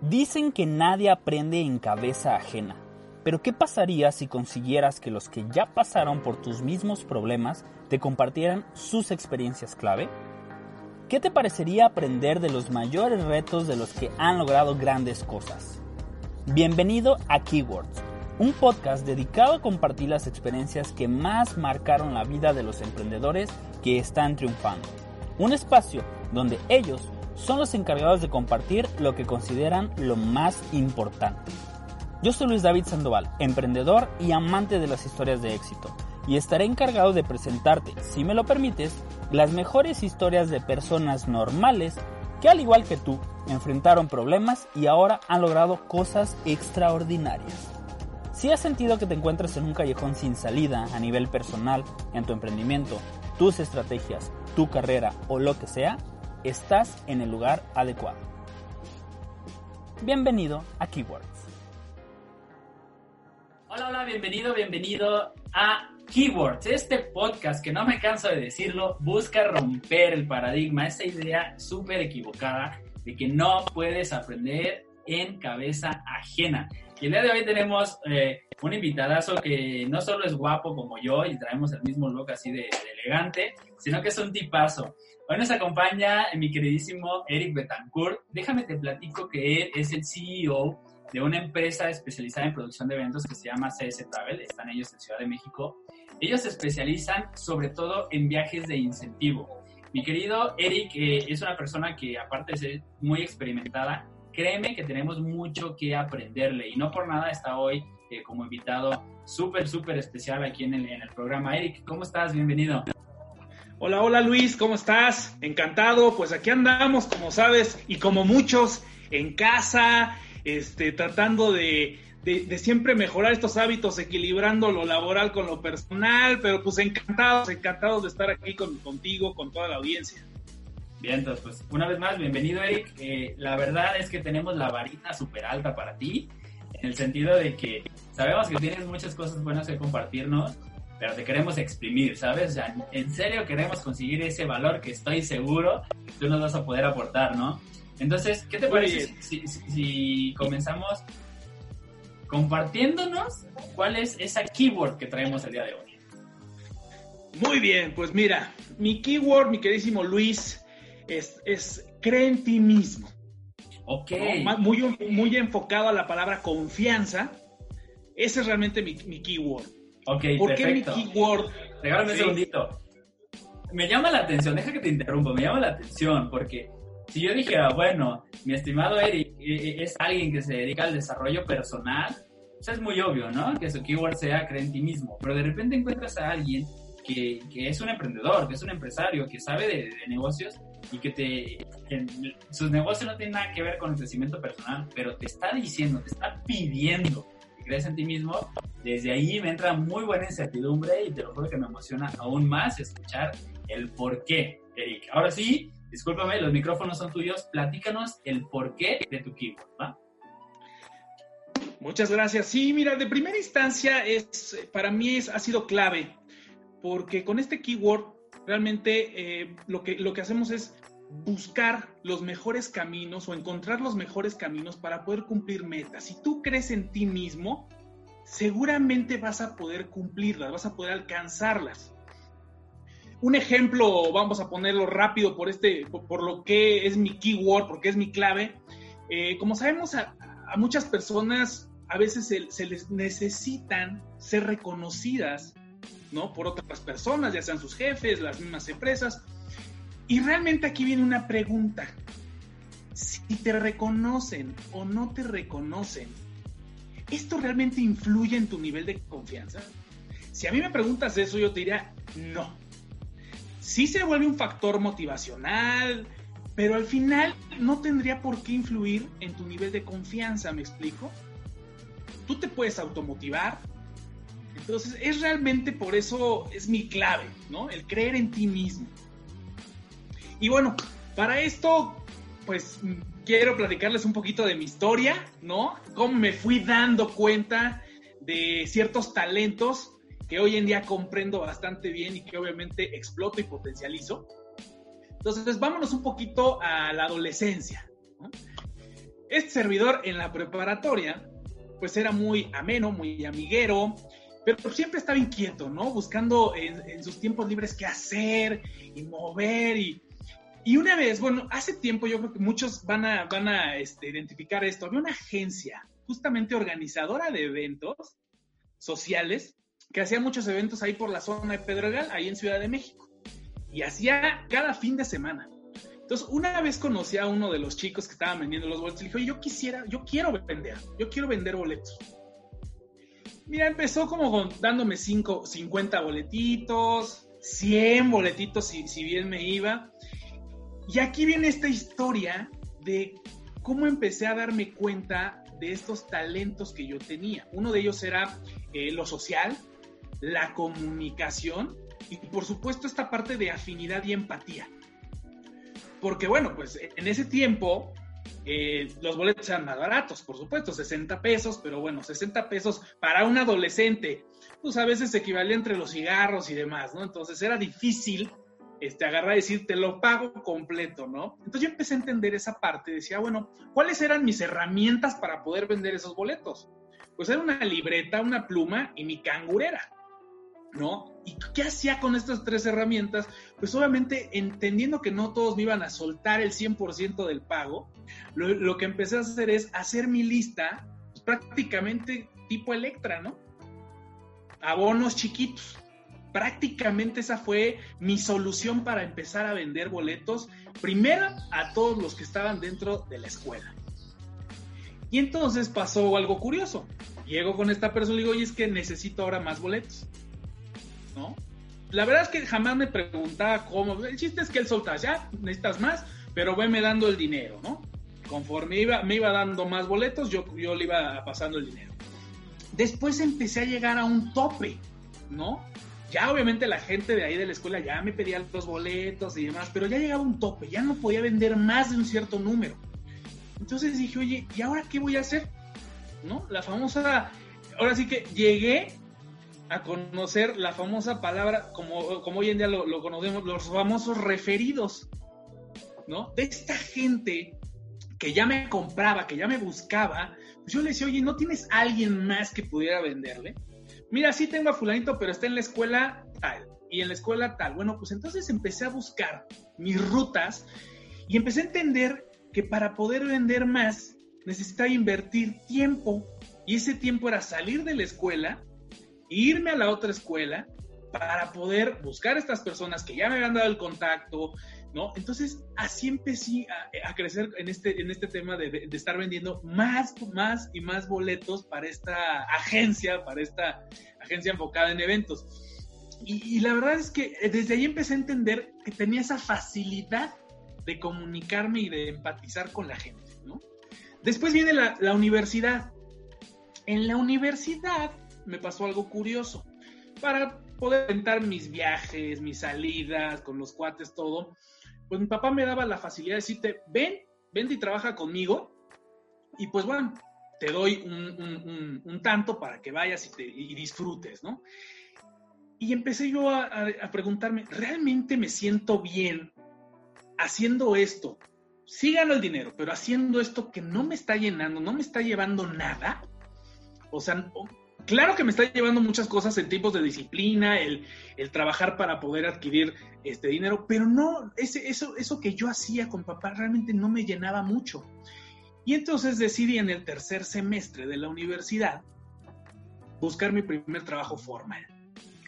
Dicen que nadie aprende en cabeza ajena, pero ¿qué pasaría si consiguieras que los que ya pasaron por tus mismos problemas te compartieran sus experiencias clave? ¿Qué te parecería aprender de los mayores retos de los que han logrado grandes cosas? Bienvenido a Keywords, un podcast dedicado a compartir las experiencias que más marcaron la vida de los emprendedores que están triunfando. Un espacio donde ellos son los encargados de compartir lo que consideran lo más importante. Yo soy Luis David Sandoval, emprendedor y amante de las historias de éxito, y estaré encargado de presentarte, si me lo permites, las mejores historias de personas normales que al igual que tú, enfrentaron problemas y ahora han logrado cosas extraordinarias. Si has sentido que te encuentras en un callejón sin salida a nivel personal, en tu emprendimiento, tus estrategias, tu carrera o lo que sea, estás en el lugar adecuado. Bienvenido a Keywords. Hola, hola, bienvenido, bienvenido a Keywords, este podcast que no me canso de decirlo, busca romper el paradigma, esa idea súper equivocada de que no puedes aprender en cabeza ajena. Y el día de hoy tenemos eh, un invitadazo que no solo es guapo como yo y traemos el mismo look así de, de elegante, sino que es un tipazo. Hoy nos acompaña mi queridísimo Eric Betancourt. Déjame te platico que él es el CEO de una empresa especializada en producción de eventos que se llama CS Travel. Están ellos en Ciudad de México. Ellos se especializan sobre todo en viajes de incentivo. Mi querido Eric eh, es una persona que aparte de ser muy experimentada, créeme que tenemos mucho que aprenderle y no por nada está hoy eh, como invitado súper, súper especial aquí en el, en el programa. Eric, ¿cómo estás? Bienvenido. Hola, hola Luis, ¿cómo estás? Encantado, pues aquí andamos, como sabes, y como muchos, en casa, este, tratando de, de, siempre mejorar estos hábitos, equilibrando lo laboral con lo personal, pero pues encantados, encantados de estar aquí con, contigo, con toda la audiencia. Bien, entonces, pues una vez más, bienvenido Eric. Eh, la verdad es que tenemos la varita súper alta para ti, en el sentido de que sabemos que tienes muchas cosas buenas que compartirnos, pero te queremos exprimir, ¿sabes? O sea, en serio queremos conseguir ese valor que estoy seguro que tú nos vas a poder aportar, ¿no? Entonces, ¿qué te parece si, si, si, comenzamos compartiéndonos cuál es esa keyword que traemos el día de hoy? Muy bien, pues mira, mi keyword, mi queridísimo Luis, es, es cree en ti mismo. Ok. ¿no? Muy, muy enfocado a la palabra confianza. Ese es realmente mi, mi keyword. Ok, ¿Por perfecto. qué mi keyword? Regálame sí. un segundito. Me llama la atención, deja que te interrumpa, me llama la atención porque si yo dijera, bueno, mi estimado Eric es alguien que se dedica al desarrollo personal, pues es muy obvio, ¿no? Que su keyword sea cree en ti mismo, pero de repente encuentras a alguien que, que es un emprendedor, que es un empresario, que sabe de, de negocios y que te que sus negocios no tienen nada que ver con el crecimiento personal, pero te está diciendo, te está pidiendo que crees en ti mismo, desde ahí me entra muy buena incertidumbre y te lo juro que me emociona aún más escuchar el por qué, Eric. Ahora sí, discúlpame, los micrófonos son tuyos, platícanos el porqué de tu keyword, ¿va? Muchas gracias. Sí, mira, de primera instancia es para mí es, ha sido clave porque con este keyword realmente eh, lo, que, lo que hacemos es buscar los mejores caminos o encontrar los mejores caminos para poder cumplir metas. Si tú crees en ti mismo, seguramente vas a poder cumplirlas, vas a poder alcanzarlas. Un ejemplo, vamos a ponerlo rápido por, este, por, por lo que es mi keyword, porque es mi clave. Eh, como sabemos, a, a, muchas personas a veces se, se, les necesitan ser reconocidas ¿no? por otras personas, ya sean sus jefes, las mismas empresas. Y realmente aquí viene una pregunta. Si te reconocen o no te reconocen, ¿esto realmente influye en tu nivel de confianza? Si a mí me preguntas eso, yo te diría no sí se vuelve un factor motivacional, pero al final no tendría por qué influir en tu nivel de confianza, ¿me explico? Tú te puedes automotivar. Entonces, es realmente por eso es mi clave, ¿no? El creer en ti mismo. Y bueno, para esto, pues quiero platicarles un poquito de mi historia, ¿no? Cómo me fui dando cuenta de ciertos talentos que hoy en día comprendo bastante bien y que obviamente exploto y potencializo. Entonces, vámonos un poquito a la adolescencia. este servidor en la preparatoria, pues era muy ameno, muy amiguero, pero siempre estaba inquieto, ¿no? Buscando en, sus tiempos libres qué hacer y mover y, y una vez, bueno, hace tiempo yo creo que muchos van a, van a este, identificar esto, había una agencia justamente organizadora de eventos sociales que hacía muchos eventos ahí por la zona de Pedregal, ahí en Ciudad de México. Y hacía cada fin de semana. Entonces, una vez conocí a uno de los chicos que estaban vendiendo los boletos y le dije, yo quisiera, yo quiero vender, yo quiero vender boletos. Mira, empezó como dándome cinco, 50 boletitos, 100 boletitos si, si bien me iba. Y aquí viene esta historia de cómo empecé a darme cuenta de estos talentos que yo tenía. Uno de ellos era eh, lo social, la comunicación y por supuesto esta parte de afinidad y empatía. Porque bueno, pues en ese tiempo eh, los boletos eran más baratos, por supuesto, 60 pesos, pero bueno, 60 pesos para un adolescente, pues a veces equivalía entre los cigarros y demás, ¿no? Entonces era difícil este, agarrar y decir, te lo pago completo, ¿no? Entonces yo empecé a entender esa parte, decía, bueno, ¿cuáles eran mis herramientas para poder vender esos boletos? Pues era una libreta, una pluma y mi cangurera. ¿No? ¿Y qué hacía con estas tres herramientas? Pues obviamente entendiendo que no todos me iban a soltar el 100% del pago, lo, que empecé a hacer es hacer mi lista pues, prácticamente tipo Electra, ¿no? Abonos chiquitos. Prácticamente esa fue mi solución para empezar a vender boletos, primero a todos los que estaban dentro de la escuela. Y entonces pasó algo curioso. Llego con esta persona y digo, oye, es que necesito ahora más boletos. La verdad es que jamás me preguntaba cómo. El chiste es que él soltaba, ya necesitas más, pero veme dando el dinero, ¿no? Conforme iba, me iba dando más boletos, yo, yo le iba pasando el dinero. Después empecé a llegar a un tope, ¿no? Ya obviamente la gente de ahí de la escuela ya me pedía los boletos y demás, pero ya llegaba un tope, ya no podía vender más de un cierto número. Entonces dije, oye, ¿y ahora qué voy a hacer? ¿No? La famosa, ahora sí que llegué a conocer la famosa palabra, como, como hoy en día lo, conocemos, los famosos referidos, ¿no? De esta gente que ya me compraba, que ya me buscaba, pues yo le decía, oye, ¿no tienes alguien más que pudiera venderle? Mira, sí tengo a fulanito, pero está en la escuela tal, y en la escuela tal. Bueno, pues entonces empecé a buscar mis rutas y empecé a entender que para poder vender más necesitaba invertir tiempo. Y ese tiempo era salir de la escuela, irme a la otra escuela para poder buscar a estas personas que ya me habían dado el contacto, ¿no? Entonces, así empecé a, crecer en este, en este tema de, estar vendiendo más, más y más boletos para esta agencia, para esta agencia enfocada en eventos. Y, la verdad es que desde ahí empecé a entender que tenía esa facilidad de comunicarme y de empatizar con la gente, ¿no? Después viene la, la universidad. En la universidad me pasó algo curioso. Para poder intentar mis viajes, mis salidas con los cuates, todo, pues mi papá me daba la facilidad de decirte, ven, ven y trabaja conmigo. Y pues bueno, te doy un, tanto para que vayas y, te, disfrutes, ¿no? Y empecé yo a, a, preguntarme, ¿realmente me siento bien haciendo esto? Sí gano el dinero, pero haciendo esto que no me está llenando, no me está llevando nada. O sea, claro que me está llevando muchas cosas en tiempos de disciplina, el, trabajar para poder adquirir este dinero, pero no, ese, eso, eso que yo hacía con papá realmente no me llenaba mucho. Y entonces decidí en el tercer semestre de la universidad buscar mi primer trabajo formal.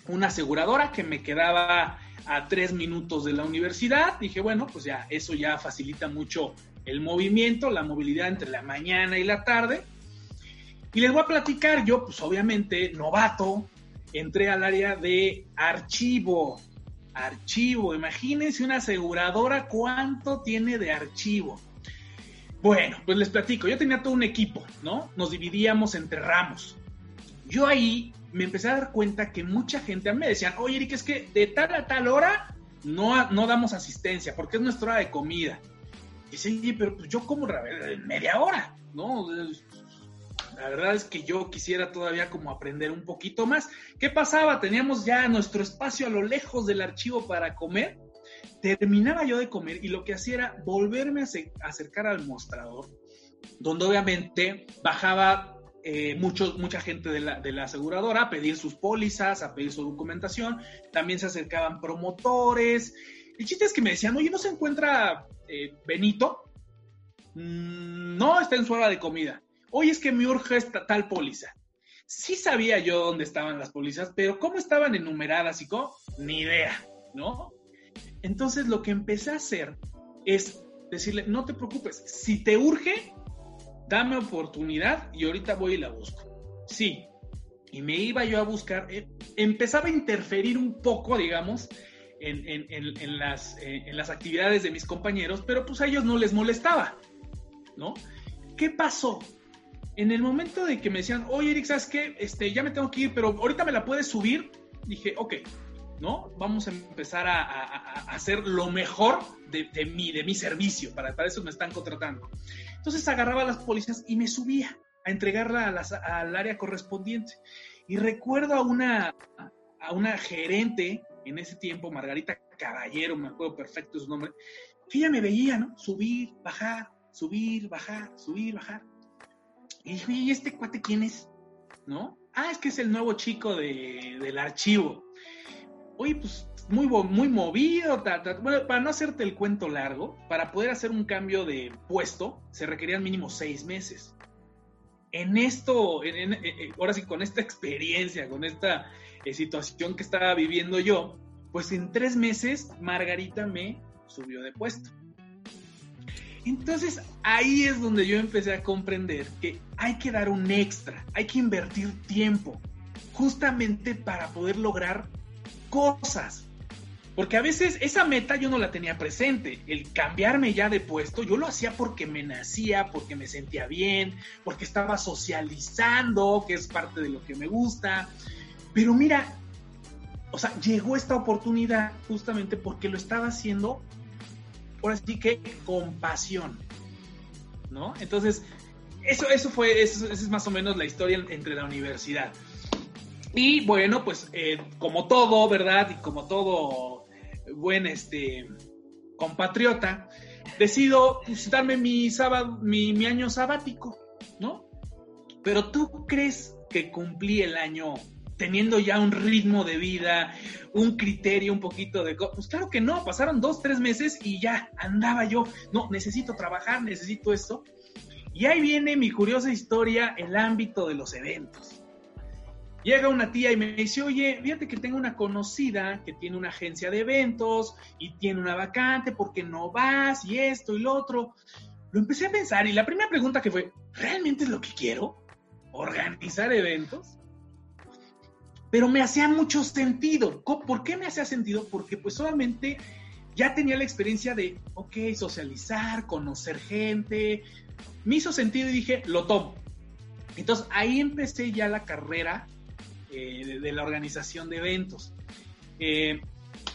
Una aseguradora que me quedaba a tres minutos de la universidad. Dije, bueno, pues ya, eso ya facilita mucho el movimiento, la movilidad entre la mañana y la tarde y les voy a platicar, yo pues obviamente novato, entré al área de archivo. Archivo, imagínense una aseguradora cuánto tiene de archivo. Bueno, pues les platico, yo tenía todo un equipo, ¿no? Nos dividíamos entre ramos. Yo ahí me empecé a dar cuenta que mucha gente a mí me decían, oye Eric, es que de tal a tal hora no, no damos asistencia porque es nuestra hora de comida. Y sí, pero pues yo como media hora, ¿no? La verdad es que yo quisiera todavía como aprender un poquito más. ¿Qué pasaba? Teníamos ya nuestro espacio a lo lejos del archivo para comer. Terminaba yo de comer y lo que hacía era volverme a acercar al mostrador donde obviamente bajaba eh, mucha gente de la, aseguradora a pedir sus pólizas, a pedir su documentación, también se acercaban promotores. El chiste es que me decían, oye, ¿no se encuentra eh, Benito? Mm, no, está en su hora de comida. Oye, es que me urge esta tal póliza. Sí sabía yo dónde estaban las pólizas, pero cómo estaban enumeradas y cómo, ni idea, ¿no? Entonces lo que empecé a hacer es decirle, no te preocupes, si te urge, dame oportunidad y ahorita voy y la busco. Sí, y me iba yo a buscar, eh, empezaba a interferir un poco, digamos, en, las, eh, en, las, actividades de mis compañeros, pero pues a ellos no les molestaba, ¿no? ¿Qué pasó? En el momento de que me decían, oye Eric, ¿sabes qué? Este, ya me tengo que ir, pero ahorita me la puedes subir, dije, ok, ¿no? Vamos a empezar a, hacer lo mejor de, de, mi, de mi servicio, para, para eso me están contratando. Entonces agarraba las policías y me subía a entregarla al área correspondiente. Y recuerdo a una, a una gerente en ese tiempo, Margarita Caballero, me acuerdo perfecto su nombre, que ella me veía, ¿no? Subir, bajar, subir, bajar, subir, bajar. Y ¿y este cuate quién es? ¿No? Ah, es que es el nuevo chico de, del archivo. Oye, pues muy, muy movido. Bueno, para no hacerte el cuento largo, para poder hacer un cambio de puesto, se requerían mínimo seis meses. En esto, en, ahora sí, con esta experiencia, con esta eh, situación que estaba viviendo yo, pues en tres meses Margarita me subió de puesto. Entonces ahí es donde yo empecé a comprender que hay que dar un extra, hay que invertir tiempo, justamente para poder lograr cosas. Porque a veces esa meta yo no la tenía presente. El cambiarme ya de puesto, yo lo hacía porque me nacía, porque me sentía bien, porque estaba socializando, que es parte de lo que me gusta. Pero mira, o sea, llegó esta oportunidad justamente porque lo estaba haciendo, por así que con pasión. ¿No? Entonces, eso, eso fue, eso, es más o menos la historia entre la universidad. Y bueno, pues eh, como todo, ¿verdad? Y como todo buen este, compatriota, decido pues, darme mi, sábado, mi, año sabático, ¿no? Pero tú crees que cumplí el año teniendo ya un ritmo de vida, un criterio, un poquito de... Pues claro que no, pasaron dos, tres meses y ya andaba yo, no, necesito trabajar, necesito esto. Y ahí viene mi curiosa historia, el ámbito de los eventos. Llega una tía y me dice, oye, fíjate que tengo una conocida que tiene una agencia de eventos y tiene una vacante, ¿por qué no vas? Y esto y lo otro. Lo empecé a pensar y la primera pregunta que fue, ¿realmente es lo que quiero? ¿Organizar eventos? Pero me hacía mucho sentido. ¿Por qué me hacía sentido? Porque pues solamente ya tenía la experiencia de, ok, socializar, conocer gente. Me hizo sentido y dije, lo tomo. Entonces ahí empecé ya la carrera eh, de, la organización de eventos. Eh,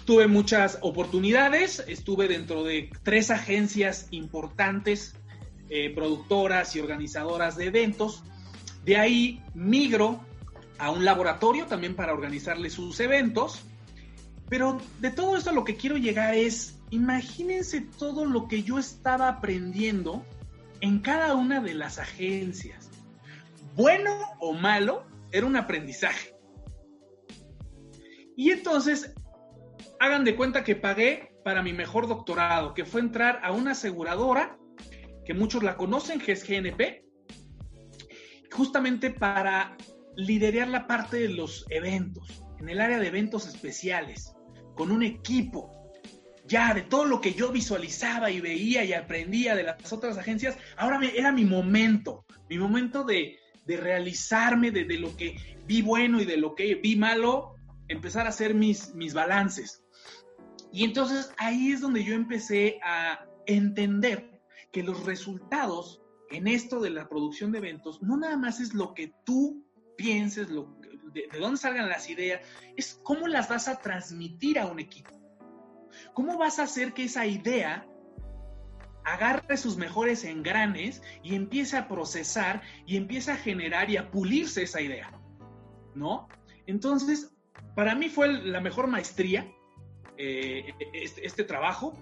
tuve muchas oportunidades, estuve dentro de tres agencias importantes, eh, productoras y organizadoras de eventos. De ahí migro a un laboratorio también para organizarle sus eventos. Pero de todo esto lo que quiero llegar es, imagínense todo lo que yo estaba aprendiendo en cada una de las agencias. Bueno o malo, era un aprendizaje. Y entonces, hagan de cuenta que pagué para mi mejor doctorado, que fue entrar a una aseguradora, que muchos la conocen, que es GNP, justamente para liderar la parte de los eventos, en el área de eventos especiales, con un equipo ya de todo lo que yo visualizaba y veía y aprendía de las otras agencias, ahora era mi momento, mi momento de, de realizarme de, lo que vi bueno y de lo que vi malo, empezar a hacer mis, mis balances. Y entonces ahí es donde yo empecé a entender que los resultados en esto de la producción de eventos no nada más es lo que tú pienses, de, de dónde salgan las ideas, es cómo las vas a transmitir a un equipo. ¿Cómo vas a hacer que esa idea agarre sus mejores engranes y empiece a procesar y empiece a generar y a pulirse esa idea, ¿no? Entonces, para mí fue la mejor maestría eh, este, este, trabajo.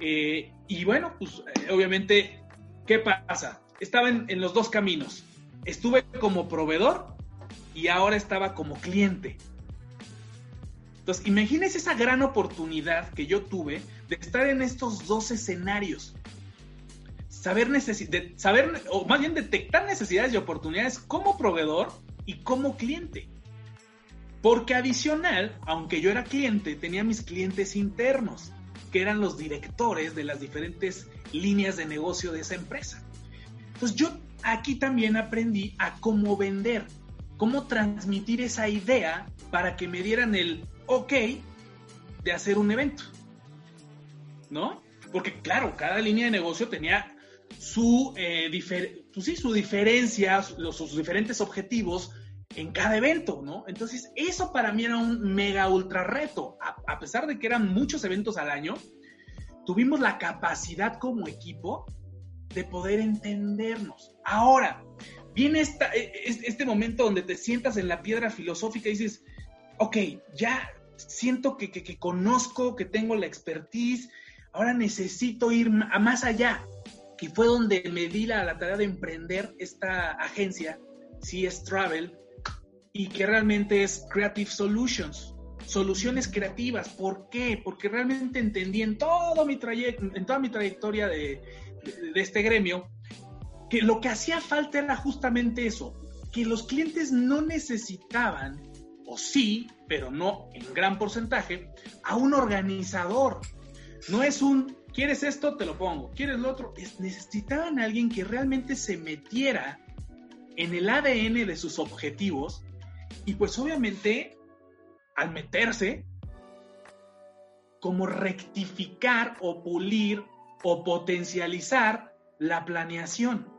Eh, y bueno, pues eh, obviamente, ¿qué pasa? estaba en los dos caminos. Estuve como proveedor y ahora estaba como cliente. Entonces, imagínense esa gran oportunidad que yo tuve de estar en estos dos escenarios. Saber, de, saber, o más bien detectar necesidades y oportunidades como proveedor y como cliente. Porque adicional, aunque yo era cliente, tenía mis clientes internos, que eran los directores de las diferentes líneas de negocio de esa empresa. Entonces yo aquí también aprendí a cómo vender, cómo transmitir esa idea para que me dieran el ok de hacer un evento. ¿No? Porque claro, cada línea de negocio tenía su, eh, pues sí, su diferencia, sus diferentes objetivos en cada evento, ¿no? Entonces, eso para mí era un mega ultra reto. A, pesar de que eran muchos eventos al año, tuvimos la capacidad como equipo de poder entendernos. Ahora, viene esta, e, este momento donde te sientas en la piedra filosófica y dices, ok, ya siento que, que, conozco, que tengo la expertise, ahora necesito ir a más allá. Y fue donde me di la, la tarea de emprender esta agencia, CS Travel, y que realmente es Creative Solutions, soluciones creativas. ¿Por qué? Porque realmente entendí en, todo mi en toda mi trayectoria de, de este gremio que lo que hacía falta era justamente eso, que los clientes no necesitaban, o sí, pero no en gran porcentaje, a un organizador. No es un, ¿quieres esto? Te lo pongo. ¿Quieres lo otro? necesitaban a alguien que realmente se metiera en el ADN de sus objetivos y pues obviamente al meterse, como rectificar o pulir o potencializar la planeación.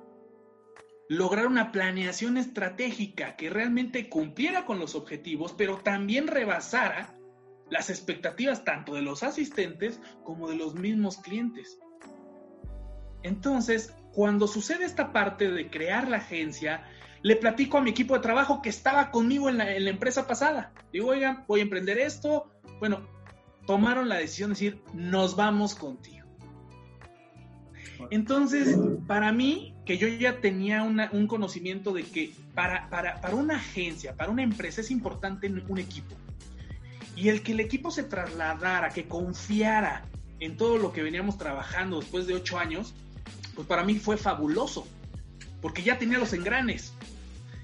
Lograr una planeación estratégica que realmente cumpliera con los objetivos, pero también rebasara las expectativas tanto de los asistentes como de los mismos clientes. Entonces, cuando sucede esta parte de crear la agencia, le platico a mi equipo de trabajo que estaba conmigo en la, empresa pasada. Digo, oigan, voy a emprender esto. Bueno, tomaron la decisión de decir, nos vamos contigo. Entonces, para mí, que yo ya tenía un conocimiento de que para, para, para una agencia, para una empresa, es importante un equipo. Y el que el equipo se trasladara, que confiara en todo lo que veníamos trabajando después de ocho años, pues para mí fue fabuloso, porque ya tenía los engranes.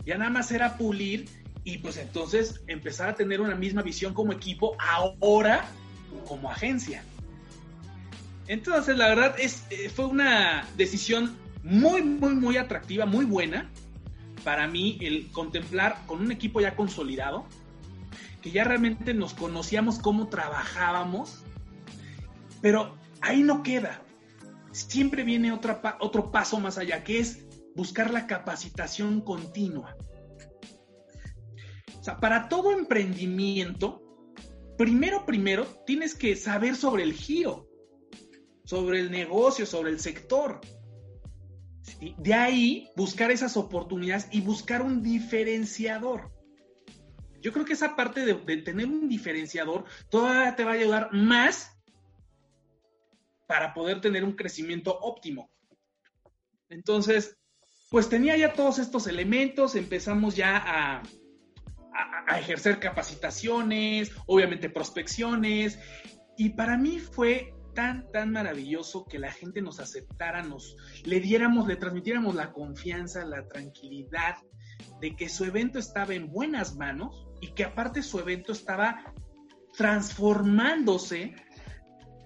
Ya nada más era pulir y pues entonces empezar a tener una misma visión como equipo, ahora como agencia. Entonces, la verdad, es, eh, fue una decisión muy, muy, muy atractiva, muy buena para mí el contemplar con un equipo ya consolidado, que ya realmente nos conocíamos cómo trabajábamos, pero ahí no queda. Siempre viene otra, otro paso más allá, que es buscar la capacitación continua. O sea, para todo emprendimiento, primero, primero, tienes que saber sobre el giro, sobre el negocio, sobre el sector. De ahí, buscar esas oportunidades y buscar un diferenciador. Yo creo que esa parte de, tener un diferenciador todavía te va a ayudar más para poder tener un crecimiento óptimo. Entonces, pues tenía ya todos estos elementos, empezamos ya a, ejercer capacitaciones, obviamente prospecciones, y para mí fue tan, tan maravilloso que la gente nos aceptara, nos le diéramos, le transmitiéramos la confianza, la tranquilidad de que su evento estaba en buenas manos y que aparte su evento estaba transformándose,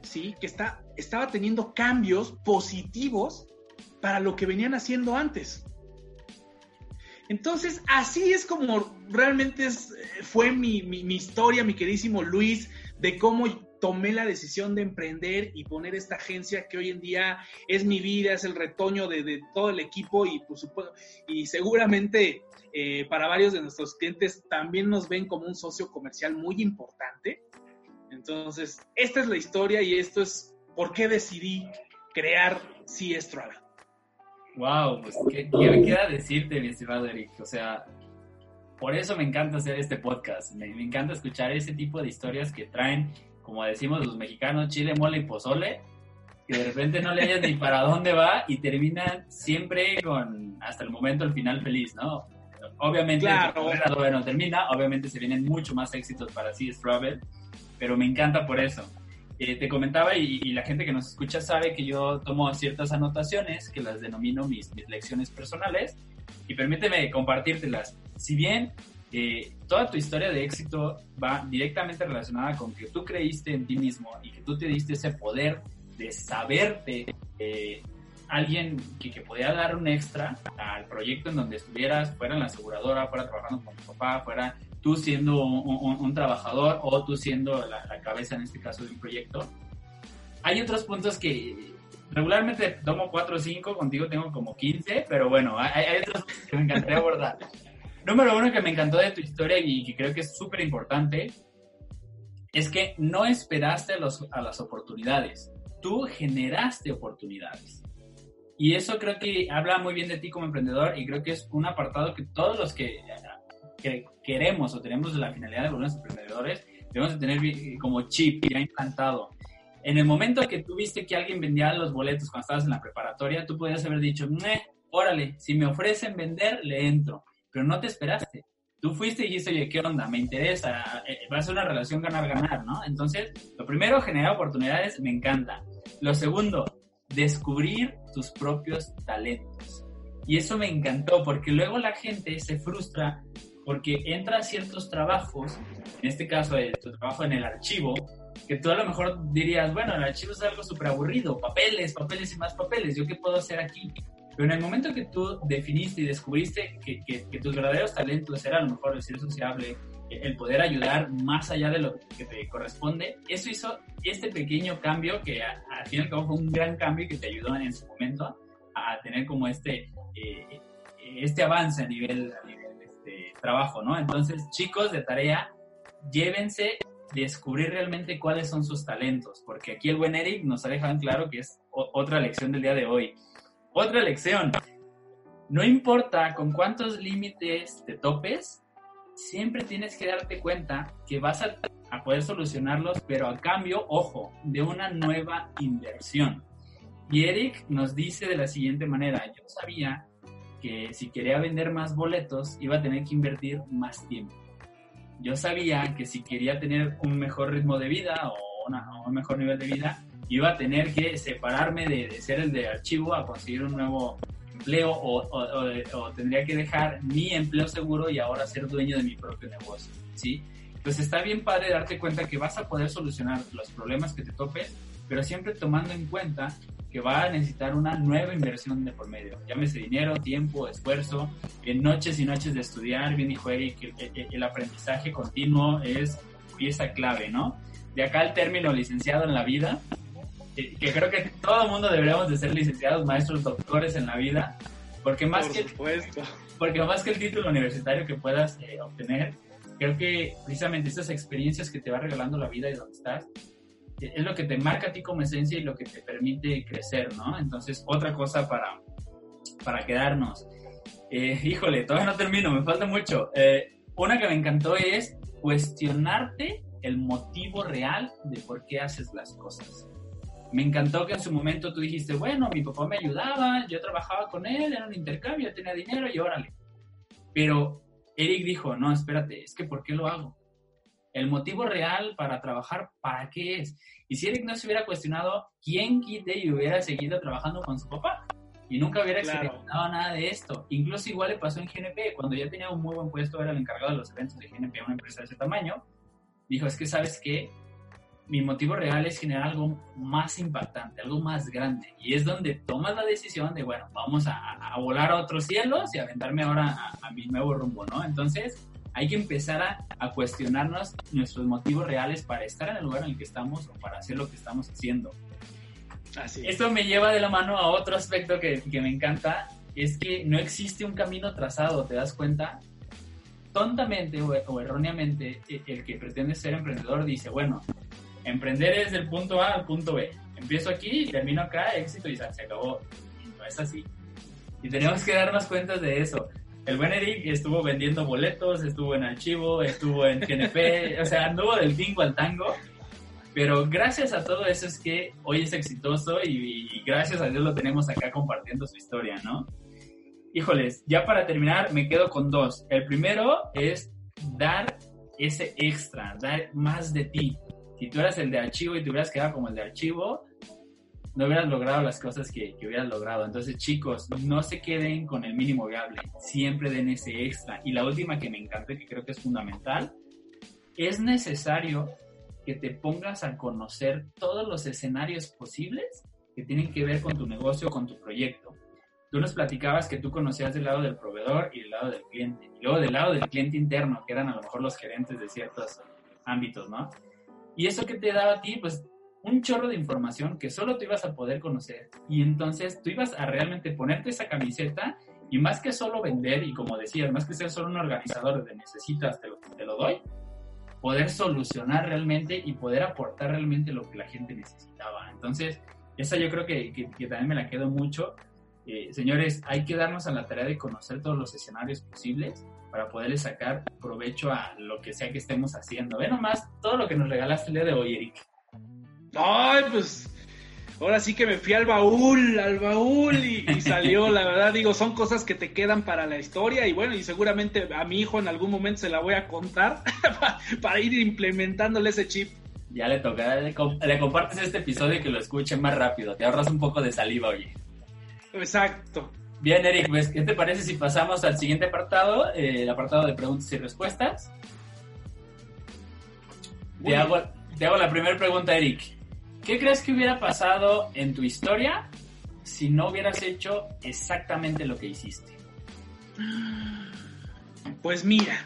¿sí? Que está, estaba teniendo cambios positivos para lo que venían haciendo antes. Entonces, así es como realmente fue mi, historia, mi queridísimo Luis, de cómo tomé la decisión de emprender y poner esta agencia que hoy en día es mi vida, es el retoño de, todo el equipo y, por supuesto, y seguramente eh, para varios de nuestros clientes también nos ven como un socio comercial muy importante. Entonces, esta es la historia y esto es por qué decidí crear CS. Wow, pues ¿qué, me queda decirte, mi estimado Eric? O sea, por eso me encanta hacer este podcast. Me, encanta escuchar ese tipo de historias que traen, como decimos los mexicanos, chile, mole y pozole. que de repente no le hayas ni para dónde va y terminan siempre con, hasta el momento, el final feliz, ¿no? Obviamente, Claro. la carrera no termina, obviamente se vienen mucho más éxitos para CS Travel, pero me encanta por eso. Eh, te comentaba y, y la gente que nos escucha sabe que yo tomo ciertas anotaciones que las denomino mis, mis lecciones personales y permíteme compartírtelas. Si bien toda tu historia de éxito va directamente relacionada con que tú creíste en ti mismo y que tú te diste ese poder de saberte eh, alguien que, podía dar un extra al proyecto en donde estuvieras, fuera en la aseguradora, fuera trabajando con tu papá, fuera tú siendo un, trabajador o tú siendo la, cabeza en este caso de un proyecto. Hay otros puntos que regularmente tomo 4 o 5, contigo tengo como 15, pero bueno, hay, hay otros que me encantaría abordar. Número uno que me encantó de tu historia y que creo que es súper importante es que no esperaste a, los- a las oportunidades, tú generaste oportunidades. Y eso creo que habla muy bien de ti como emprendedor y creo que es un apartado que todos los que, que queremos o tenemos la finalidad de volvernos emprendedores debemos de tener bi- como chip ya implantado. En el momento que tú viste que alguien vendía los boletos cuando estabas en la preparatoria, tú podías haber dicho, "Meh, órale, si me ofrecen vender, le entro. Pero no te esperaste. Tú fuiste y dijiste, oye, ¿qué onda? Me interesa, eh, va a ser una relación ganar-ganar, ¿no? Entonces, lo primero, generar oportunidades, me encanta. Lo segundo, descubrir tus propios talentos. Y eso me encantó, porque luego la gente se frustra porque entra a ciertos trabajos, en este caso, eh, tu trabajo en el archivo, que tú a lo mejor dirías, bueno, el archivo es algo súper aburrido, papeles, papeles y más papeles, ¿yo qué puedo hacer aquí? Pero en el momento que tú definiste y descubriste que, que- que tus verdaderos talentos eran a lo mejor el ser sociable, el poder ayudar más allá de lo que te corresponde, eso hizo este pequeño cambio que a- al fin y al cabo fue un gran cambio que te ayudó en su momento a tener como este, eh, este avance a nivel, a nivel este, trabajo, ¿no? Entonces, chicos de tarea, llévense descubrir realmente cuáles son sus talentos, porque aquí el buen Eric nos ha dejado en claro que es otra lección del día de hoy. Otra lección, no importa con cuántos límites te topes, siempre tienes que darte cuenta que vas a, a poder solucionarlos, pero a cambio, ojo, de una nueva inversión. Y Eric nos dice de la siguiente manera, yo sabía que si quería vender más boletos iba a tener que invertir más tiempo. Yo sabía que si quería tener un mejor ritmo de vida o, una- o un mejor nivel de vida, iba a tener que separarme de, de ser el de archivo a conseguir un nuevo empleo o, o- o o tendría que dejar mi empleo seguro y ahora ser dueño de mi propio negocio, ¿sí? Pues está bien padre darte cuenta que vas a poder solucionar los problemas que te topes, pero siempre tomando en cuenta que va a necesitar una nueva inversión de por medio. Llámese dinero, tiempo, esfuerzo, en noches y noches de estudiar, bien el, el- el aprendizaje continuo es pieza clave, ¿no? De acá el término licenciado en la vida, que, que creo que todo el mundo deberíamos de ser licenciados, maestros, doctores en la vida, porque más Por que supuesto. porque más que el título universitario que puedas eh, obtener, creo que precisamente estas experiencias que te va regalando la vida y donde estás, eh, es lo que te marca a ti como esencia y lo que te permite crecer, ¿no? Entonces, otra cosa para, para quedarnos. Eh, híjole, todavía no termino, me falta mucho. Eh, una que me encantó es cuestionarte el motivo real de por qué haces las cosas. Me encantó que en su momento tú dijiste, bueno, mi papá me ayudaba, yo trabajaba con él, era un intercambio, yo tenía dinero y órale. Pero Eric dijo, no, espérate, es que ¿por qué lo hago? El motivo real para trabajar, ¿para qué es? Y si Eric no se hubiera cuestionado, ¿quién quite y hubiera seguido trabajando con su papá? Y nunca hubiera Claro. experimentado nada de esto. Incluso igual le pasó en GNP, cuando ya tenía un muy buen puesto, era el encargado de los eventos de GNP, una empresa de ese tamaño. Dijo, es que sabes qué, mi motivo real es generar algo más impactante, algo más grande. Y es donde tomas la decisión de, bueno, vamos a, a volar a otros cielos y aventarme ahora a, a mi nuevo rumbo, ¿no? Entonces, hay que empezar a, a cuestionarnos nuestros motivos reales para estar en el lugar en el que estamos o para hacer lo que estamos haciendo. Así es. Esto me lleva de la mano a otro aspecto que, que me encanta, es que no existe un camino trazado, ¿te das cuenta? Tontamente o, o erróneamente, e- el que pretende ser emprendedor dice, bueno, emprender es del punto A al punto B. Empiezo aquí, termino acá, éxito y se acabó. Y no es así. Y tenemos que darnos cuenta de eso. El buen Eric estuvo vendiendo boletos, estuvo en archivo, estuvo en GNP, o sea, anduvo del tingo al tango. Pero gracias a todo eso es que hoy es exitoso y, gracias a Dios lo tenemos acá compartiendo su historia, ¿no? Híjoles, ya para terminar me quedo con dos. El primero es dar ese extra, dar más de ti. Si tú eras el de archivo y te hubieras quedado como el de archivo, no hubieras logrado las cosas que, que, hubieras logrado. Entonces, chicos, no se queden con el mínimo viable, siempre den ese extra. Y la última que me encanta y que creo que es fundamental, es necesario que te pongas a conocer todos los escenarios posibles que tienen que ver con tu negocio, con tu proyecto. Tú nos platicabas que tú conocías del lado del proveedor y del lado del cliente, y luego del lado del cliente interno, que eran a lo mejor los gerentes de ciertos ámbitos, ¿no? Y eso que te daba a ti, pues un chorro de información que solo tú ibas a poder conocer. Y entonces tú ibas a realmente ponerte esa camiseta y más que solo vender, y como decías, más que ser solo un organizador de necesitas, te lo, te lo doy, poder solucionar realmente y poder aportar realmente lo que la gente necesitaba. Entonces, esa yo creo que, que, también me la quedo mucho. Eh, señores, hay que darnos a la tarea de conocer todos los escenarios posibles para poderle sacar provecho a lo que sea que estemos haciendo. Ve nomás todo lo que nos regalaste el día de hoy, Eric. Ay, pues ahora sí que me fui al baúl, al baúl y, salió, la verdad, digo, son cosas que te quedan para la historia y bueno, y seguramente a mi hijo en algún momento se la voy a contar para, ir implementándole ese chip. Ya le toca, le, compartes este episodio y que lo escuchen más rápido, te ahorras un poco de saliva, oye. Exacto. Bien, Eric, pues, ¿qué te parece si pasamos al siguiente apartado, eh, el apartado de preguntas y respuestas? Te hago, te hago la primera pregunta, Eric. ¿Qué crees que hubiera pasado en tu historia si no hubieras hecho exactamente lo que hiciste? Pues mira,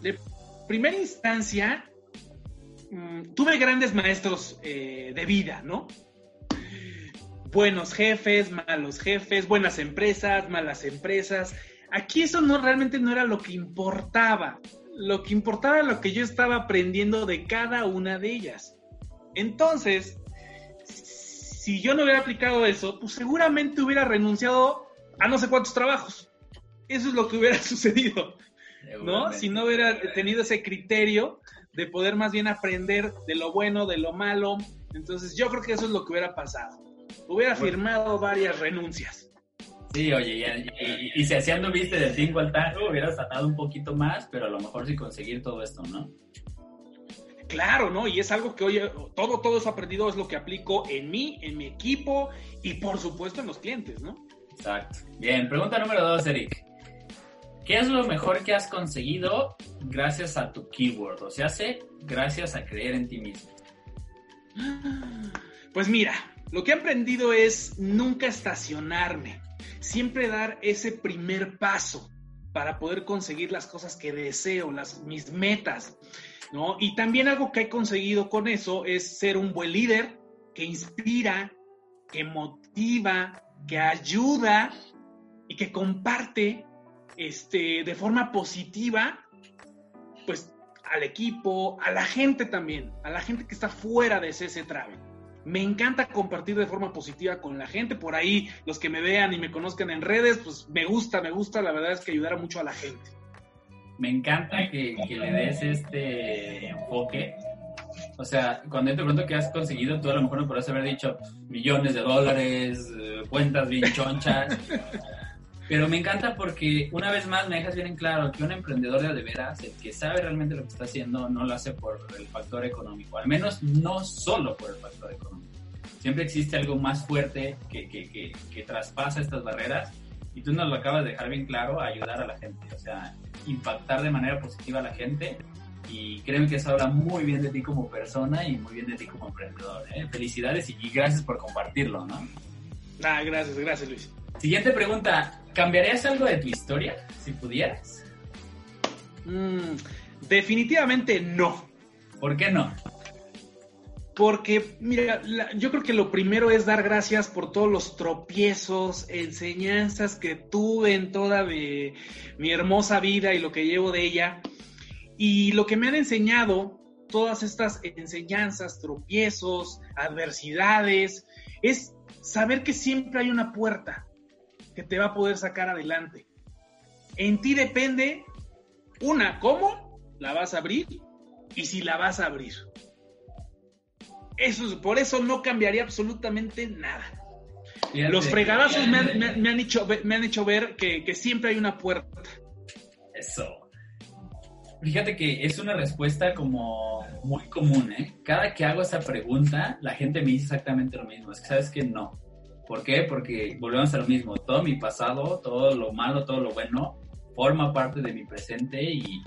de primera instancia, mm, tuve grandes maestros eh, de vida, ¿no? Buenos jefes, malos jefes, buenas empresas, malas empresas. Aquí eso no realmente no era lo que importaba. Lo que importaba era lo que yo estaba aprendiendo de cada una de ellas. Entonces, si yo no hubiera aplicado eso, pues seguramente hubiera renunciado a no sé cuántos trabajos. Eso es lo que hubiera sucedido, ¿no? Si no hubiera tenido ese criterio de poder más bien aprender de lo bueno, de lo malo. Entonces, yo creo que eso es lo que hubiera pasado. Hubiera firmado varias renuncias. Sí, oye, y, si así viste del 5 al tango, hubieras tratado un poquito más, pero a lo mejor sí conseguir todo esto, ¿no? Claro, ¿no? Y es algo que, oye, todo, todo eso aprendido es lo que aplico en mí, en mi equipo y por supuesto en los clientes, ¿no? Exacto. Bien, pregunta número dos, Eric. ¿Qué es lo mejor que has conseguido gracias a tu keyword? O sea, hace gracias a creer en ti mismo. Pues mira, lo que he aprendido es nunca estacionarme, siempre dar ese primer paso para poder conseguir las cosas que deseo, las, mis metas. ¿no? Y también algo que he conseguido con eso es ser un buen líder que inspira, que motiva, que ayuda y que comparte este, de forma positiva, pues al equipo, a la gente también, a la gente que está fuera de ese Travel. Me encanta compartir de forma positiva con la gente. Por ahí, los que me vean y me conozcan en redes, pues me gusta, me gusta. La verdad es que ayudar mucho a la gente me encanta que, le des este enfoque. O sea, cuando yo te pregunto qué has conseguido, tú a lo mejor no podrás haber dicho millones de dólares, eh, cuentas bien chonchas. Pero me encanta porque una vez más me dejas bien en claro que un emprendedor de, veras, el que sabe realmente lo que está haciendo, no lo hace por el factor económico. Al menos no solo por el factor económico. Siempre existe algo más fuerte que, que, que, que traspasa estas barreras y tú nos lo acabas de dejar bien claro, ayudar a la gente, o sea, impactar de manera positiva a la gente y creo que eso habla muy bien de ti como persona y muy bien de ti como emprendedor. ¿eh? Felicidades y, gracias por compartirlo, ¿no? Ah, gracias, gracias Luis. Siguiente pregunta, ¿cambiarías algo de tu historia si pudieras? Mm, definitivamente no. ¿Por qué no? Porque, mira, yo creo que lo primero es dar gracias por todos los tropiezos, enseñanzas que tuve en toda mi, hermosa vida y lo que llevo de ella. Y lo que me han enseñado, todas estas enseñanzas, tropiezos, adversidades, es saber que siempre hay una puerta que te va a poder sacar adelante. En ti depende, una, cómo la vas a abrir y si la vas a abrir. Eso, por eso no cambiaría absolutamente nada. Los fregadazos me han, hecho, me han hecho ver que, que siempre hay una puerta. Eso. Fíjate que es una respuesta como muy común, ¿eh? Cada que hago esa pregunta, la gente me dice exactamente lo mismo. Es que sabes que no. ¿Por qué? Porque volvemos a lo mismo. Todo mi pasado, todo lo malo, todo lo bueno, forma parte de mi presente y,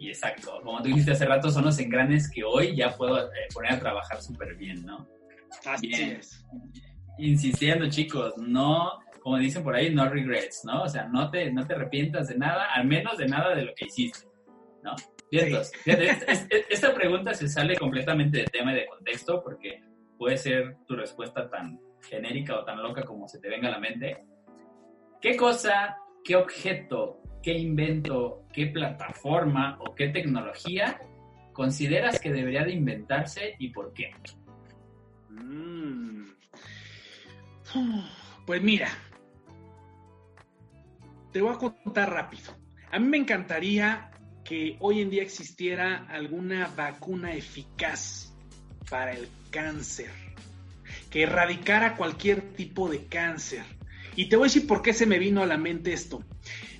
exacto. Como tú dijiste hace rato, son los engranes que hoy ya puedo eh, poner a trabajar súper bien, ¿no? Así es. Insistiendo, chicos, no, como dicen por ahí, no regrets, ¿no? O sea, no te, no te arrepientas de nada, al menos de nada de lo que hiciste. ¿no? esta pregunta se sale completamente de tema y de contexto porque puede ser tu respuesta tan genérica o tan loca como se te venga a la mente. ¿Qué cosa, qué objeto, qué invento, qué plataforma o qué tecnología consideras que debería de inventarse y por qué? Mm. Pues mira, te voy a contar rápido. A mí me encantaría que hoy en día existiera alguna vacuna eficaz para el cáncer, que erradicara cualquier tipo de cáncer. Y te voy a decir por qué se me vino a la mente esto.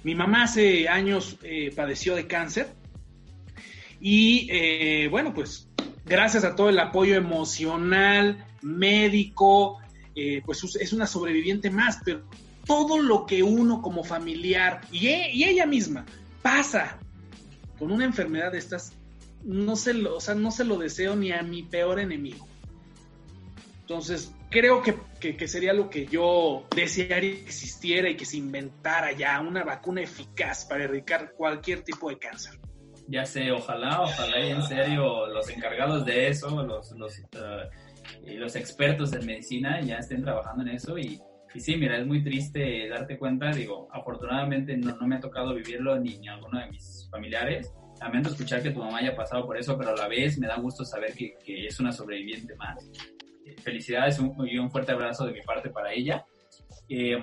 Mi mamá hace años eh, padeció de cáncer y eh, bueno, pues gracias a todo el apoyo emocional, médico, eh, pues es una sobreviviente más, pero todo lo que uno como familiar y, y ella misma pasa con una enfermedad de estas, no se lo, o sea, no se lo deseo ni a mi peor enemigo. Entonces, creo que, sería lo que yo desearía que existiera y que se inventara ya una vacuna eficaz para erradicar cualquier tipo de cáncer. Ya sé, ojalá, ojalá y en serio los encargados de eso, los, uh, los expertos en medicina ya estén trabajando en eso y, y sí, mira, es muy triste darte cuenta, digo, afortunadamente no, no me ha tocado vivirlo ni, ni alguno de mis familiares. Lamento escuchar que tu mamá haya pasado por eso, pero a la vez me da gusto saber que, que es una sobreviviente más. Felicidades y un fuerte abrazo de mi parte para ella. Eh,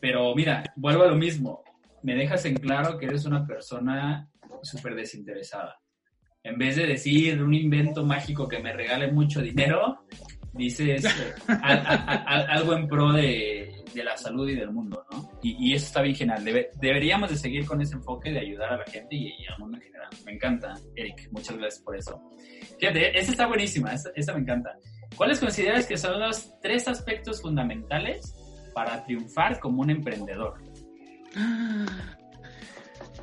pero mira, vuelvo a lo mismo. Me dejas en claro que eres una persona súper desinteresada. En vez de decir un invento mágico que me regale mucho dinero, dices eh, algo en pro de, la salud y del mundo, ¿no? Y, eso está bien genial. deberíamos de seguir con ese enfoque de ayudar a la gente y, al mundo en general. Me encanta, Eric. Muchas gracias por eso. Fíjate, esa está buenísima, esa, me encanta. ¿Cuáles consideras que son los tres aspectos fundamentales para triunfar como un emprendedor?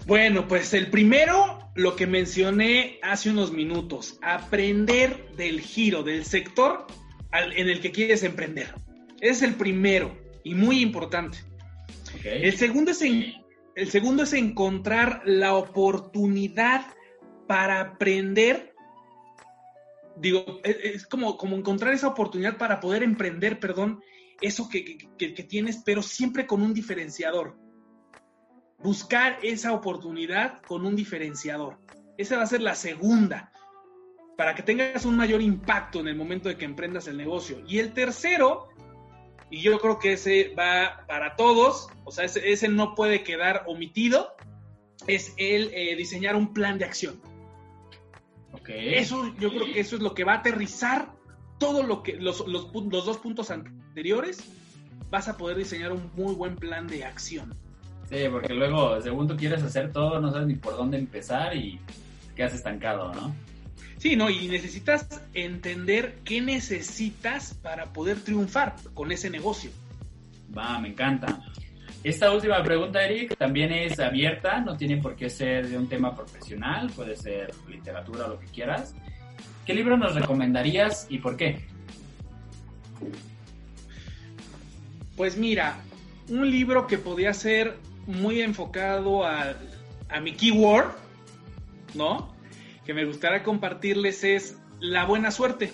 Bueno, pues el primero, lo que mencioné hace unos minutos, aprender del giro, del sector en el que quieres emprender. Es el primero y muy importante. El, segundo es el segundo es encontrar la oportunidad para aprender. Digo, es, como, como encontrar esa oportunidad para poder emprender, perdón, eso que, que tienes, pero siempre con un diferenciador. Buscar esa oportunidad con un diferenciador. Esa va a ser la segunda, para que tengas un mayor impacto en el momento de que emprendas el negocio. Y el tercero y yo creo que ese va para todos, o sea, ese, no puede quedar omitido, es el eh, diseñar un plan de acción. Okay. Eso, yo creo que eso es lo que va a aterrizar todo lo que, los, los, dos puntos anteriores, vas a poder diseñar un muy buen plan de acción. Sí, porque luego, según tú quieres hacer todo, no sabes ni por dónde empezar y quedas estancado, ¿no? Sí, ¿no? Y necesitas entender qué necesitas para poder triunfar con ese negocio. Va, me encanta. Esta última pregunta, Eric, también es abierta, no tiene por qué ser de un tema profesional, puede ser literatura o lo que quieras. ¿Qué libro nos recomendarías y por qué? Pues mira, un libro que podría ser muy enfocado a, a mi keyword, ¿no? que me gustaría compartirles es La Buena Suerte,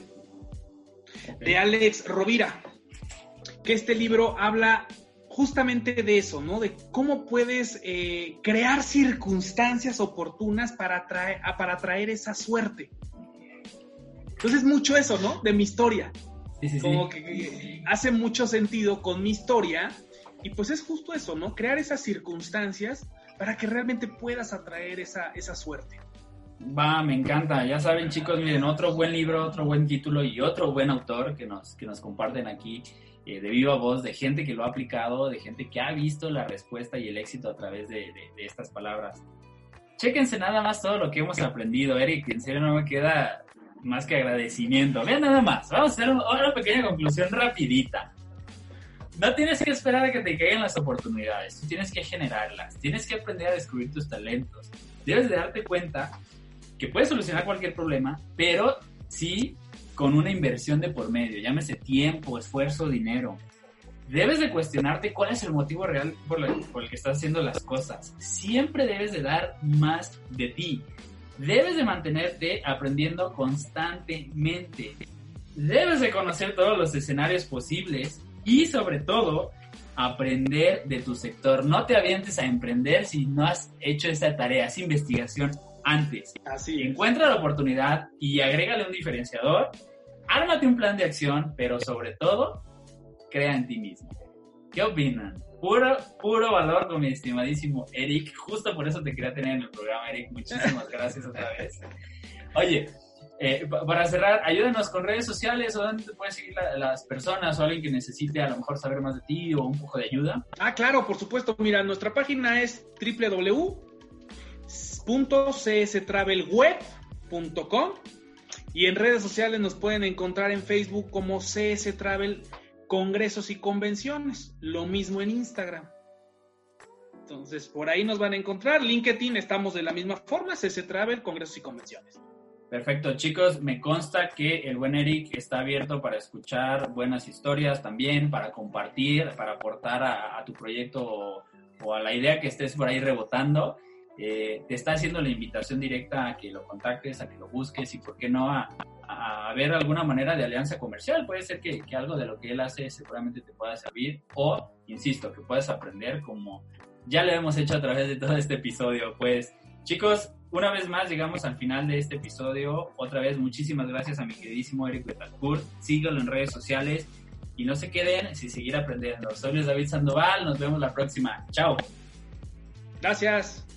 de Alex Rovira, que este libro habla justamente de eso, ¿no? De cómo puedes eh, crear circunstancias oportunas para, traer, para atraer esa suerte. Entonces, mucho eso, ¿no? De mi historia. Como que hace mucho sentido con mi historia. Y pues es justo eso, ¿no? Crear esas circunstancias para que realmente puedas atraer esa, esa suerte. Va, me encanta. Ya saben, chicos, miren, otro buen libro, otro buen título y otro buen autor que nos, que nos comparten aquí eh, de viva voz, de gente que lo ha aplicado, de gente que ha visto la respuesta y el éxito a través de, de estas palabras. Chéquense nada más todo lo que hemos aprendido, Eric. En serio, no me queda más que agradecimiento. Vean nada más. Vamos a hacer una pequeña conclusión rapidita. No tienes que esperar a que te caigan las oportunidades, tú tienes que generarlas, tienes que aprender a descubrir tus talentos. Debes de darte cuenta que puedes solucionar cualquier problema, pero sí con una inversión de por medio, llámese tiempo, esfuerzo, dinero. Debes de cuestionarte cuál es el motivo real por, por el que estás haciendo las cosas. Siempre debes de dar más de ti. Debes de mantenerte aprendiendo constantemente. Debes de conocer todos los escenarios posibles y sobre todo aprender de tu sector. No te avientes a emprender si no has hecho esa tarea, esa investigación antes. Así Encuentra la oportunidad y agrégale un diferenciador. Ármate un plan de acción, pero sobre todo, crea en ti mismo. ¿Qué opinan? Puro, puro valor con mi estimadísimo Eric. Justo por eso te quería tener en el programa, Eric. Muchísimas gracias otra vez. Oye, eh, para cerrar, ayúdenos con redes sociales o dónde te pueden seguir las personas o alguien que necesite a lo mejor saber más de ti o un poco de ayuda. Ah, claro, por supuesto. Mira, nuestra página es www.cstravelweb.com y en redes sociales nos pueden encontrar en Facebook como CS Travel Congresos y Convenciones. Lo mismo en Instagram. Entonces, por ahí nos van a encontrar. LinkedIn estamos de la misma forma, CS Travel, Congresos y Convenciones. Perfecto, chicos. Me consta que el buen Eric está abierto para escuchar buenas historias también, para compartir, para aportar a, tu proyecto o, a la idea que estés por ahí rebotando. Eh, te está haciendo la invitación directa a que lo contactes, a que lo busques y, ¿por qué no?, a, ver alguna manera de alianza comercial. Puede ser que, que, algo de lo que él hace seguramente te pueda servir o, insisto, que puedas aprender como ya lo hemos hecho a través de todo este episodio. Pues, chicos, una vez más llegamos al final de este episodio. Otra vez, muchísimas gracias a mi queridísimo Eric Betancourt. Síguelo en redes sociales y no se queden sin seguir aprendiendo. Soy Luis David Sandoval. Nos vemos la próxima. Chao. Gracias.